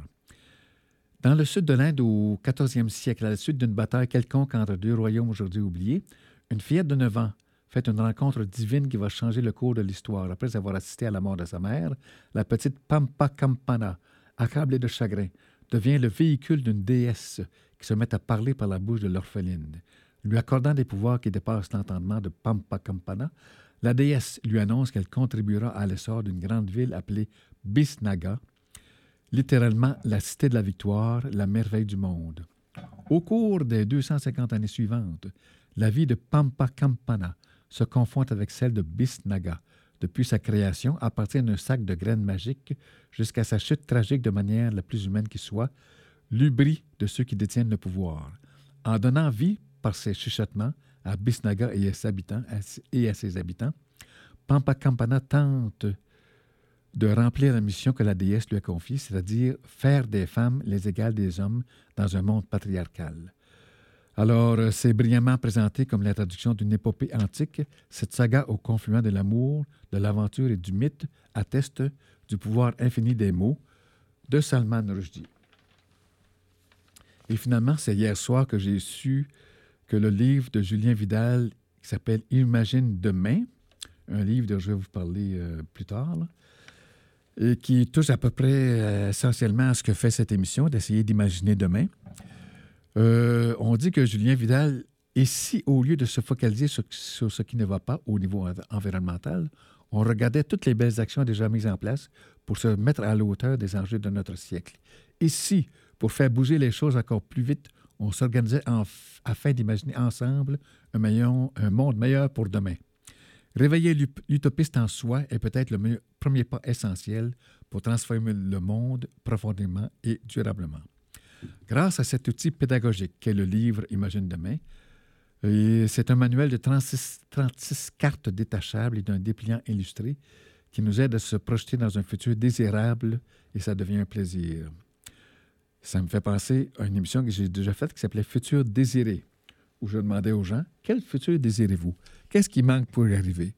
Dans le sud de l'Inde, au 14e siècle, à la suite d'une bataille quelconque entre deux royaumes aujourd'hui oubliés, une fillette de 9 ans fait une rencontre divine qui va changer le cours de l'histoire. Après avoir assisté à la mort de sa mère, la petite Pampa Campana, accablée de chagrin, devient le véhicule d'une déesse qui se met à parler par la bouche de l'orpheline. Lui accordant des pouvoirs qui dépassent l'entendement de Pampa Campana, la déesse lui annonce qu'elle contribuera à l'essor d'une grande ville appelée Bisnaga, littéralement la cité de la victoire, la merveille du monde. Au cours des 250 années suivantes, La vie de Pampa Campana se confond avec celle de Bisnaga, depuis sa création à partir d'un sac de graines magiques jusqu'à sa chute tragique de manière la plus humaine qui soit, l'ubri de ceux qui détiennent le pouvoir. En donnant vie par ses chuchotements à Bisnaga et à ses habitants, et à ses habitants tente de remplir la mission que la déesse lui a confiée, c'est-à-dire faire des femmes les égales des hommes dans un monde patriarcal. Alors, euh, c'est brillamment présenté comme l'introduction d'une épopée antique. Cette saga au confluent de l'amour, de l'aventure et du mythe atteste du pouvoir infini des mots de Salman Rushdie. Et finalement, c'est hier soir que j'ai su que le livre de Julien Vidal, qui s'appelle Imagine demain, un livre dont je vais vous parler euh, plus tard, et qui touche à peu près euh, essentiellement à ce que fait cette émission, d'essayer d'imaginer demain. Euh, on dit que Julien Vidal, ici, au lieu de se focaliser sur, ce qui ne va pas au niveau environnemental, on regardait toutes les belles actions déjà mises en place pour se mettre à la hauteur des enjeux de notre siècle. Ici, pour faire bouger les choses encore plus vite, on s'organisait afin d'imaginer ensemble un monde meilleur pour demain. Réveiller l'utopiste en soi est peut-être le premier pas essentiel pour transformer le monde profondément et durablement. Grâce à cet outil pédagogique qu'est le livre Imagine demain, c'est un manuel de 36, 36 cartes détachables et d'un dépliant illustré qui nous aide à se projeter dans un futur désirable et ça devient un plaisir. Ça me fait penser à une émission que j'ai déjà faite qui s'appelait Futur désiré, où je demandais aux gens quel futur désirez-vous? Qu'est-ce qui manque pour y arriver?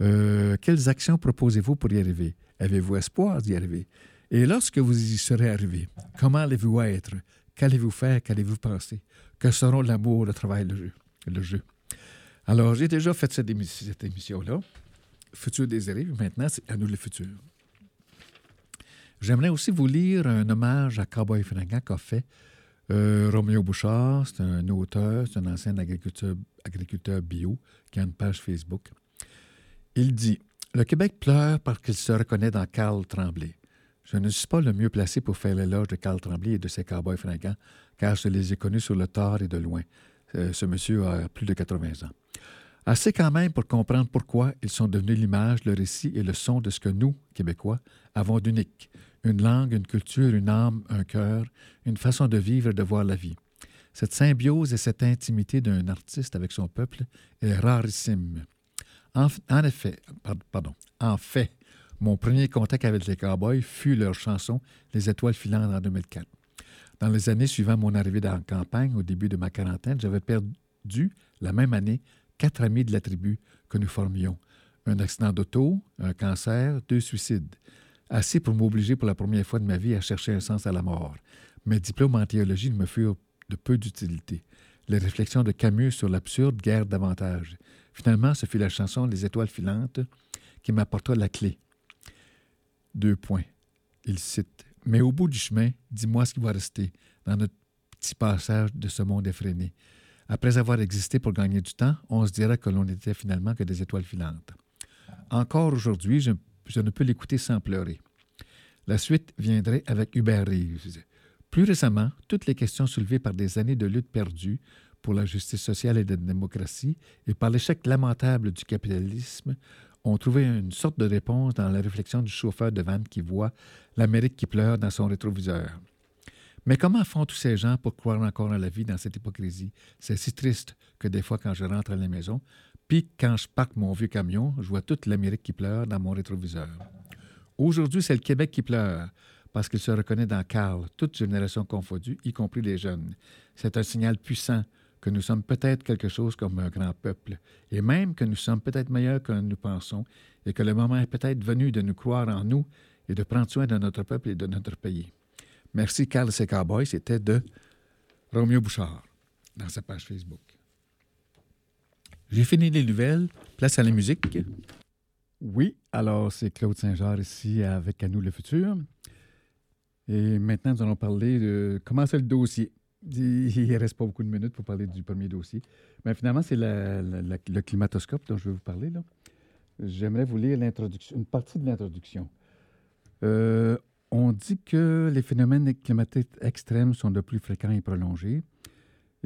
Euh, Quelles actions proposez-vous pour y arriver? Avez-vous espoir d'y arriver Et lorsque vous y serez arrivé, comment allez-vous être? Qu'allez-vous faire? Qu'allez-vous penser? Que seront l'amour, le travail, le jeu, le jeu? Alors, j'ai déjà fait cette, émission-là, Futur désiré, maintenant, c'est à nous le futur. J'aimerais aussi vous lire un hommage à Cowboy Fringant qu'a fait euh, Roméo Bouchard. C'est un auteur, c'est un ancien agriculteur, agriculteur bio qui a une page Facebook. Il dit Le Québec pleure parce qu'il se reconnaît dans Carl Tremblay. Je ne suis pas le mieux placé pour faire l'éloge de Carl Tremblay et de ses cowboys fringants, car je les ai connus sur le tard et de loin. Euh, ce monsieur a plus de 80 ans. Assez quand même pour comprendre pourquoi ils sont devenus l'image, le récit et le son de ce que nous, Québécois, avons d'unique, une langue, une culture, une âme, un cœur, une façon de vivre et de voir la vie. Cette symbiose et cette intimité d'un artiste avec son peuple est rarissime. En, effet, pardon, en fait, mon premier contact avec les Cowboys fut leur chanson Les étoiles filantes en 2004. Dans les années suivant mon arrivée dans la campagne, au début de ma quarantaine, j'avais perdu, la même année, quatre amis de la tribu que nous formions. Un accident d'auto, un cancer, deux suicides assez pour m'obliger pour la première fois de ma vie à chercher un sens à la mort. Mes diplômes en théologie ne me furent de peu d'utilité. Les réflexions de Camus sur l'absurde guère davantage. Finalement, ce fut la chanson Les étoiles filantes qui m'apporta la clé. Deux points. Il cite Mais au bout du chemin, dis-moi ce qui va rester dans notre petit passage de ce monde effréné. Après avoir existé pour gagner du temps, on se dirait que l'on n'était finalement que des étoiles filantes. Encore aujourd'hui, je ne peux l'écouter sans pleurer. La suite viendrait avec Hubert Reeves. Plus récemment, toutes les questions soulevées par des années de lutte perdue pour la justice sociale et la démocratie et par l'échec lamentable du capitalisme ont trouvé une sorte de réponse dans la réflexion du chauffeur de van qui voit l'Amérique qui pleure dans son rétroviseur. Mais comment font tous ces gens pour croire encore à la vie dans cette hypocrisie? C'est si triste que des fois, quand je rentre à la maison, puis quand je parque mon vieux camion, je vois toute l'Amérique qui pleure dans mon rétroviseur. Aujourd'hui, c'est le Québec qui pleure parce qu'il se reconnaît dans Carl, toute génération confondue, y compris les jeunes. C'est un signal puissant que nous sommes peut-être quelque chose comme un grand peuple, et même que nous sommes peut-être meilleurs que nous pensons, et que le moment est peut-être venu de nous croire en nous et de prendre soin de notre peuple et de notre pays. Merci, Carl et Cowboys. C'était de Roméo Bouchard dans sa page Facebook. J'ai fini les nouvelles. Place à la musique. Oui, alors c'est Claude Saint-Jean ici avec À nous le futur. Et maintenant, nous allons parler de comment c'est le dossier. <laughs> Il ne reste pas beaucoup de minutes pour parler du premier dossier. Mais finalement, c'est le climatoscope dont je vais vous parler. Là. J'aimerais vous lire une partie de l'introduction. Euh, on dit que les phénomènes climatiques extrêmes sont de plus fréquents et prolongés.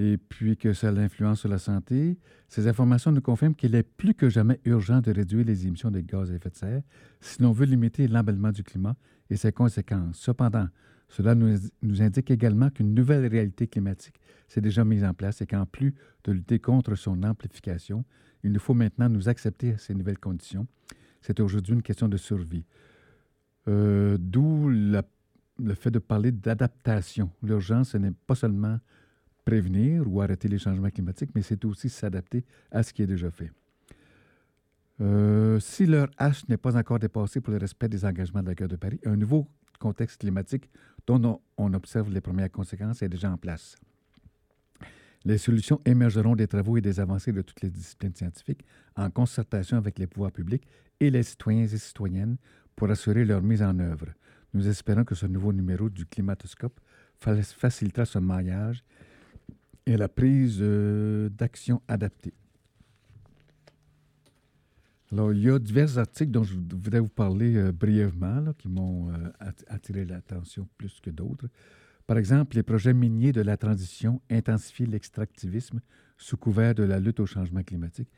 et puis que ça a l'influence sur la santé. Ces informations nous confirment qu'il est plus que jamais urgent de réduire les émissions de gaz à effet de serre si l'on veut limiter l'emballement du climat et ses conséquences. Cependant, cela nous, indique également qu'une nouvelle réalité climatique s'est déjà mise en place et qu'en plus de lutter contre son amplification, il nous faut maintenant nous accepter à ces nouvelles conditions. C'est aujourd'hui une question de survie. Euh, D'où le fait de parler d'adaptation. L'urgence, ce n'est pas seulement prévenir ou arrêter les changements climatiques, mais c'est aussi s'adapter à ce qui est déjà fait. Euh, si l'heure H n'est pas encore dépassée pour le respect des engagements de la guerre de Paris, un nouveau contexte climatique dont on observe les premières conséquences est déjà en place. Les solutions émergeront des travaux et des avancées de toutes les disciplines scientifiques en concertation avec les pouvoirs publics et les citoyens et citoyennes pour assurer leur mise en œuvre. Nous espérons que ce nouveau numéro du Climatoscope facilitera ce maillage et la prise euh, d'action adaptée. Alors, il y a divers articles dont je voudrais vous parler euh, brièvement, qui m'ont euh, attiré l'attention plus que d'autres. Par exemple, les projets miniers de la transition intensifient l'extractivisme sous couvert de la lutte au changement climatique.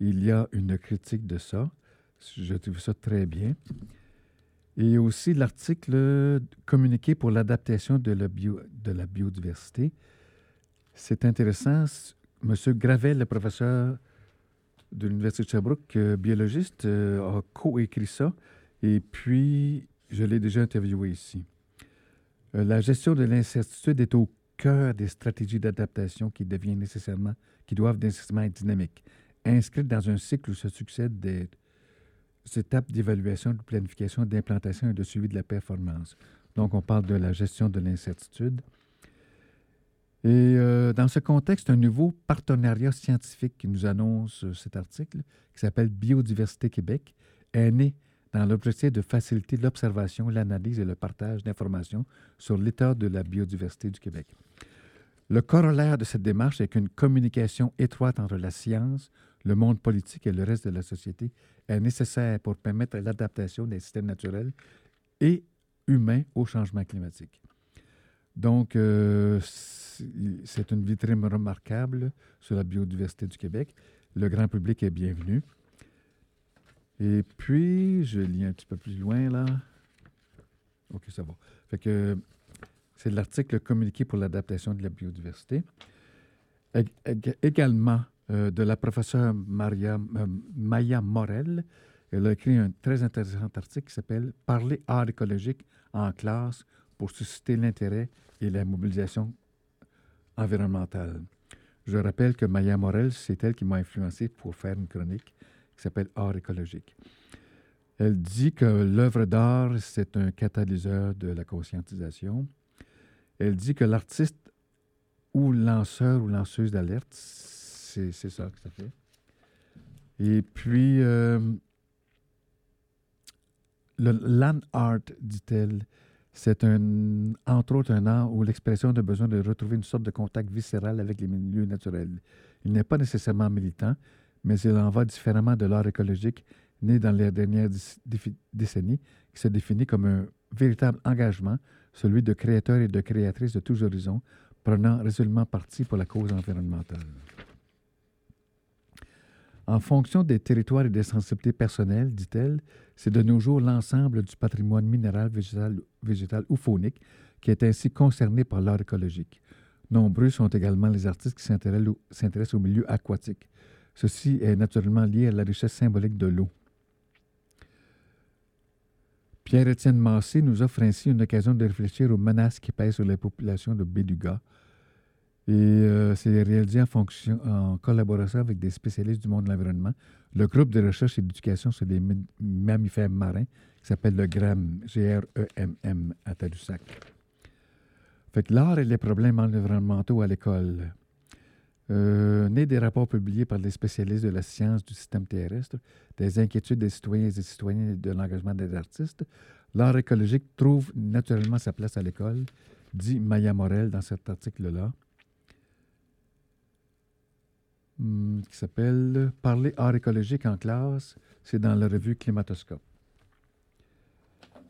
Il y a une critique de ça. Je trouve ça très bien. Et aussi l'article communiqué pour l'adaptation de, de, la biodiversité. C'est intéressant. M. Gravel, le professeur de l'Université de Sherbrooke, euh, biologiste, euh, a coécrit ça. Et puis, je l'ai déjà interviewé ici. Euh, la gestion de l'incertitude est au cœur des stratégies d'adaptation qui, deviennent nécessairement, qui doivent nécessairement être dynamiques, inscrites dans un cycle où se succèdent des étapes d'évaluation, de planification, d'implantation et de suivi de la performance. Donc, on parle de la gestion de l'incertitude. Et euh, dans ce contexte, un nouveau partenariat scientifique qui nous annonce euh, cet article, qui s'appelle Biodiversité Québec, est né dans l'objectif de faciliter l'observation, l'analyse et le partage d'informations sur l'état de la biodiversité du Québec. Le corollaire de cette démarche est qu'une communication étroite entre la science, le monde politique et le reste de la société est nécessaire pour permettre l'adaptation des systèmes naturels et humains au changement climatique. Donc, euh, c'est une vitrine remarquable sur la biodiversité du Québec. Le grand public est bienvenu. Et puis, je lis un petit peu plus loin, là. OK, ça va. Fait que c'est l'article communiqué pour l'adaptation de la biodiversité. également, euh, de la professeure Maria, euh, Maya Morel. Elle a écrit un très intéressant article qui s'appelle Parler art écologique en classe pour susciter l'intérêt et la mobilisation environnementale. Je rappelle que Maya Morel, c'est elle qui m'a influencé pour faire une chronique qui s'appelle Art écologique. Elle dit que l'œuvre d'art, c'est un catalyseur de la conscientisation. Elle dit que l'artiste ou lanceur ou lanceuse d'alerte, c'est ça que ça fait. Et puis, euh, le land art, dit-elle, c'est un, entre autres un art où l'expression a besoin de retrouver une sorte de contact viscéral avec les milieux naturels. Il n'est pas nécessairement militant, mais il en va différemment de l'art écologique né dans les dernières décennies, qui se définit comme un véritable engagement, celui de créateurs et de créatrices de tous horizons, prenant résolument parti pour la cause environnementale. En fonction des territoires et des sensibilités personnelles, dit-elle, c'est de nos jours l'ensemble du patrimoine minéral, végétal, ou faunique qui est ainsi concerné par l'art écologique. Nombreux sont également les artistes qui s'intéressent au milieu aquatique. Ceci est naturellement lié à la richesse symbolique de l'eau. Pierre-Étienne Massé nous offre ainsi une occasion de réfléchir aux menaces qui pèsent sur les populations de Béduga. Et euh, c'est réalisé en, collaboration avec des spécialistes du monde de l'environnement. Le groupe de recherche et d'éducation sur les mammifères marins qui s'appelle le GREM, G-R-E-M-M, à Tadoussac. Fait que l'art et les problèmes environnementaux à l'école. Euh, né des rapports publiés par les spécialistes de la science du système terrestre, des inquiétudes des citoyens et des citoyennes et de l'engagement des artistes, l'art écologique trouve naturellement sa place à l'école, dit Maya Morel dans cet article-là, hmm, qui s'appelle Parler art écologique en classe, c'est dans la revue Climatoscope.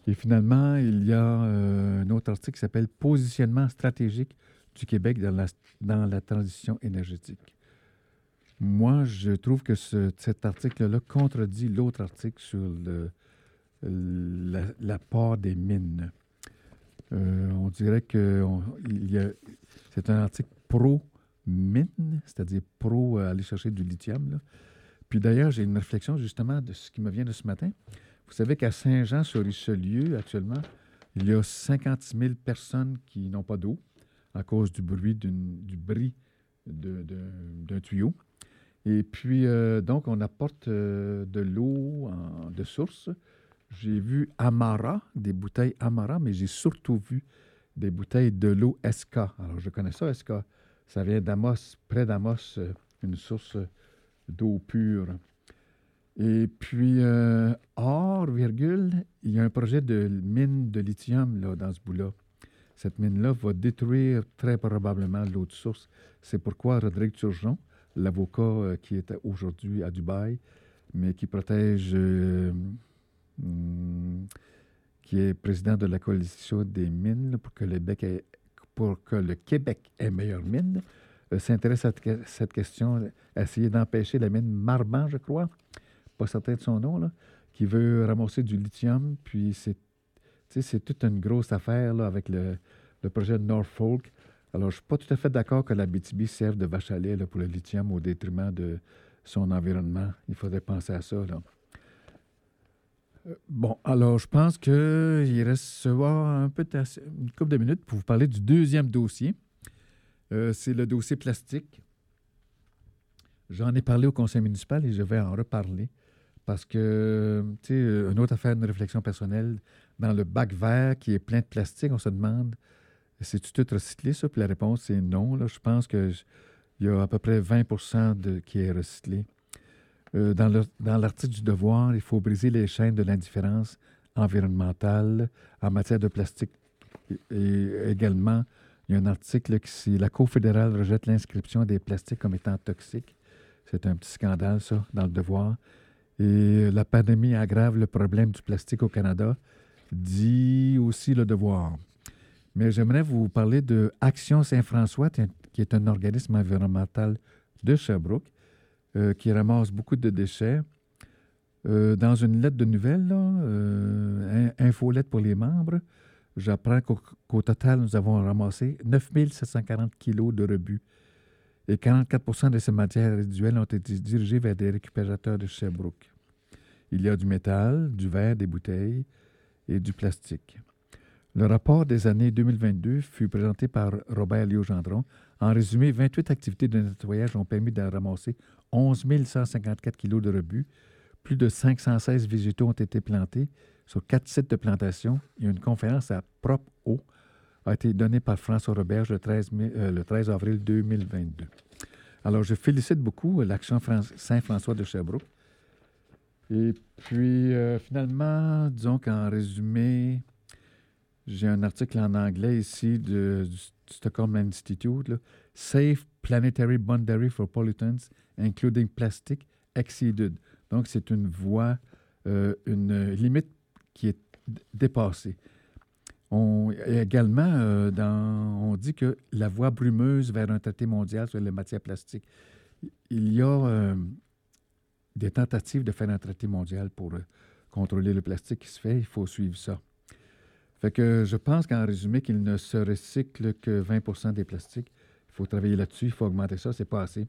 Et finalement, il y a euh, un autre article qui s'appelle Positionnement stratégique du Québec dans la, dans la transition énergétique. Moi, je trouve que cet article-là contredit l'autre article sur l'apport des mines. Euh, on dirait que c'est un article pro-mine, c'est-à-dire pro euh, aller chercher du lithium. Puis d'ailleurs, j'ai une réflexion justement de ce qui me vient de ce matin. Vous savez qu'à Saint-Jean-sur-Richelieu, actuellement, il y a 56 000 personnes qui n'ont pas d'eau à cause du bruit du bris d'un tuyau. Et puis, euh, donc, on apporte de l'eau de source j'ai vu Amara, des bouteilles Amara, mais j'ai surtout vu des bouteilles de l'eau SK. Alors, je connais ça, SK. Ça vient d'Amos, près d'Amos, euh, une source d'eau pure. Et puis, euh, virgule, il y a un projet de mine de lithium là, dans ce bout-là. Cette mine-là va détruire très probablement l'autre source. C'est pourquoi Rodrigue Turgeon, l'avocat euh, qui est aujourd'hui à Dubaï, mais qui protège Hmm, qui est président de la coalition des mines pour que le, Québec ait, pour que le Québec ait meilleure mine, euh, s'intéresse à cette question, essayer d'empêcher la mine Marban, je crois, pas certain de son nom, là, qui veut ramasser du lithium. Puis c'est, toute une grosse affaire là, avec le, le projet Norfolk. Alors, je ne suis pas tout à fait d'accord que la BTB serve de vache à lait pour le lithium au détriment de son environnement. Il faudrait penser à ça. Là. Euh, bon, alors je pense qu'il reste un peu une couple de minutes pour vous parler du deuxième dossier. Euh, c'est le dossier plastique. J'en ai parlé au conseil municipal et je vais en reparler parce que, tu sais, une autre affaire, une réflexion personnelle, dans le bac vert qui est plein de plastique, on se demande, c'est-tu tout recyclé, ça? Puis la réponse, c'est non. Là. Je pense qu'il y a à peu près 20 de, qui est recyclé. Euh, dans l'article du devoir, il faut briser les chaînes de l'indifférence environnementale en matière de plastique. Et, également, il y a un article qui, si la Cour fédérale rejette l'inscription des plastiques comme étant toxiques, c'est un petit scandale, ça, dans le devoir. Et la pandémie aggrave le problème du plastique au Canada, dit aussi le devoir. Mais j'aimerais vous parler de Action Saint-François, qui est un organisme environnemental de Sherbrooke, euh, qui ramasse beaucoup de déchets. Euh, dans une lettre de nouvelles, euh, infolette pour les membres, j'apprends qu'au total, nous avons ramassé 9 740 kilos de rebut. Et 44 de ces matières résiduelles ont été dirigées vers des récupérateurs de Sherbrooke. Il y a du métal, du verre, des bouteilles et du plastique. Le rapport des années 2022 fut présenté par Robert Léo-Gendron. En résumé, 28 activités de nettoyage ont permis de ramasser 11 154 kilos de rebut. Plus de 516 végétaux ont été plantés sur quatre sites de plantation. A une conférence à propre eau a été donnée par François Roberge le 13, euh, le 13 avril 2022. Alors, je félicite beaucoup l'Action Saint-François de Sherbrooke. Et puis, euh, finalement, disons qu'en résumé, j'ai un article en anglais ici du Stockholm Institute, Safe Planetary Boundary for Pollutants including plastic, exceeded. Donc, c'est une voie, euh, une limite qui est dépassée. On, également, euh, dans, on dit que la voie brumeuse vers un traité mondial sur les matières plastiques, il y a euh, des tentatives de faire un traité mondial pour contrôler le plastique qui se fait. Il faut suivre ça. Fait que je pense qu'en résumé, qu'il ne se recycle que 20 des plastiques. Il faut travailler là-dessus, il faut augmenter ça, c'est pas assez.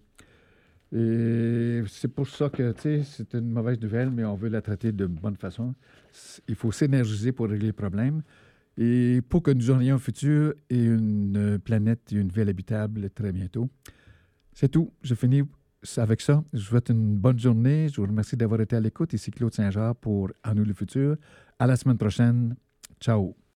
Et c'est pour ça que, tu sais, c'est une mauvaise nouvelle, mais on veut la traiter de bonne façon. Il faut s'énergiser pour régler le problème. Et pour que nous ayons un futur et une planète et une ville habitable très bientôt. C'est tout. Je finis avec ça. Je vous souhaite une bonne journée. Je vous remercie d'avoir été à l'écoute. Ici Claude Saint-Jean pour À nous le futur. À la semaine prochaine. Ciao.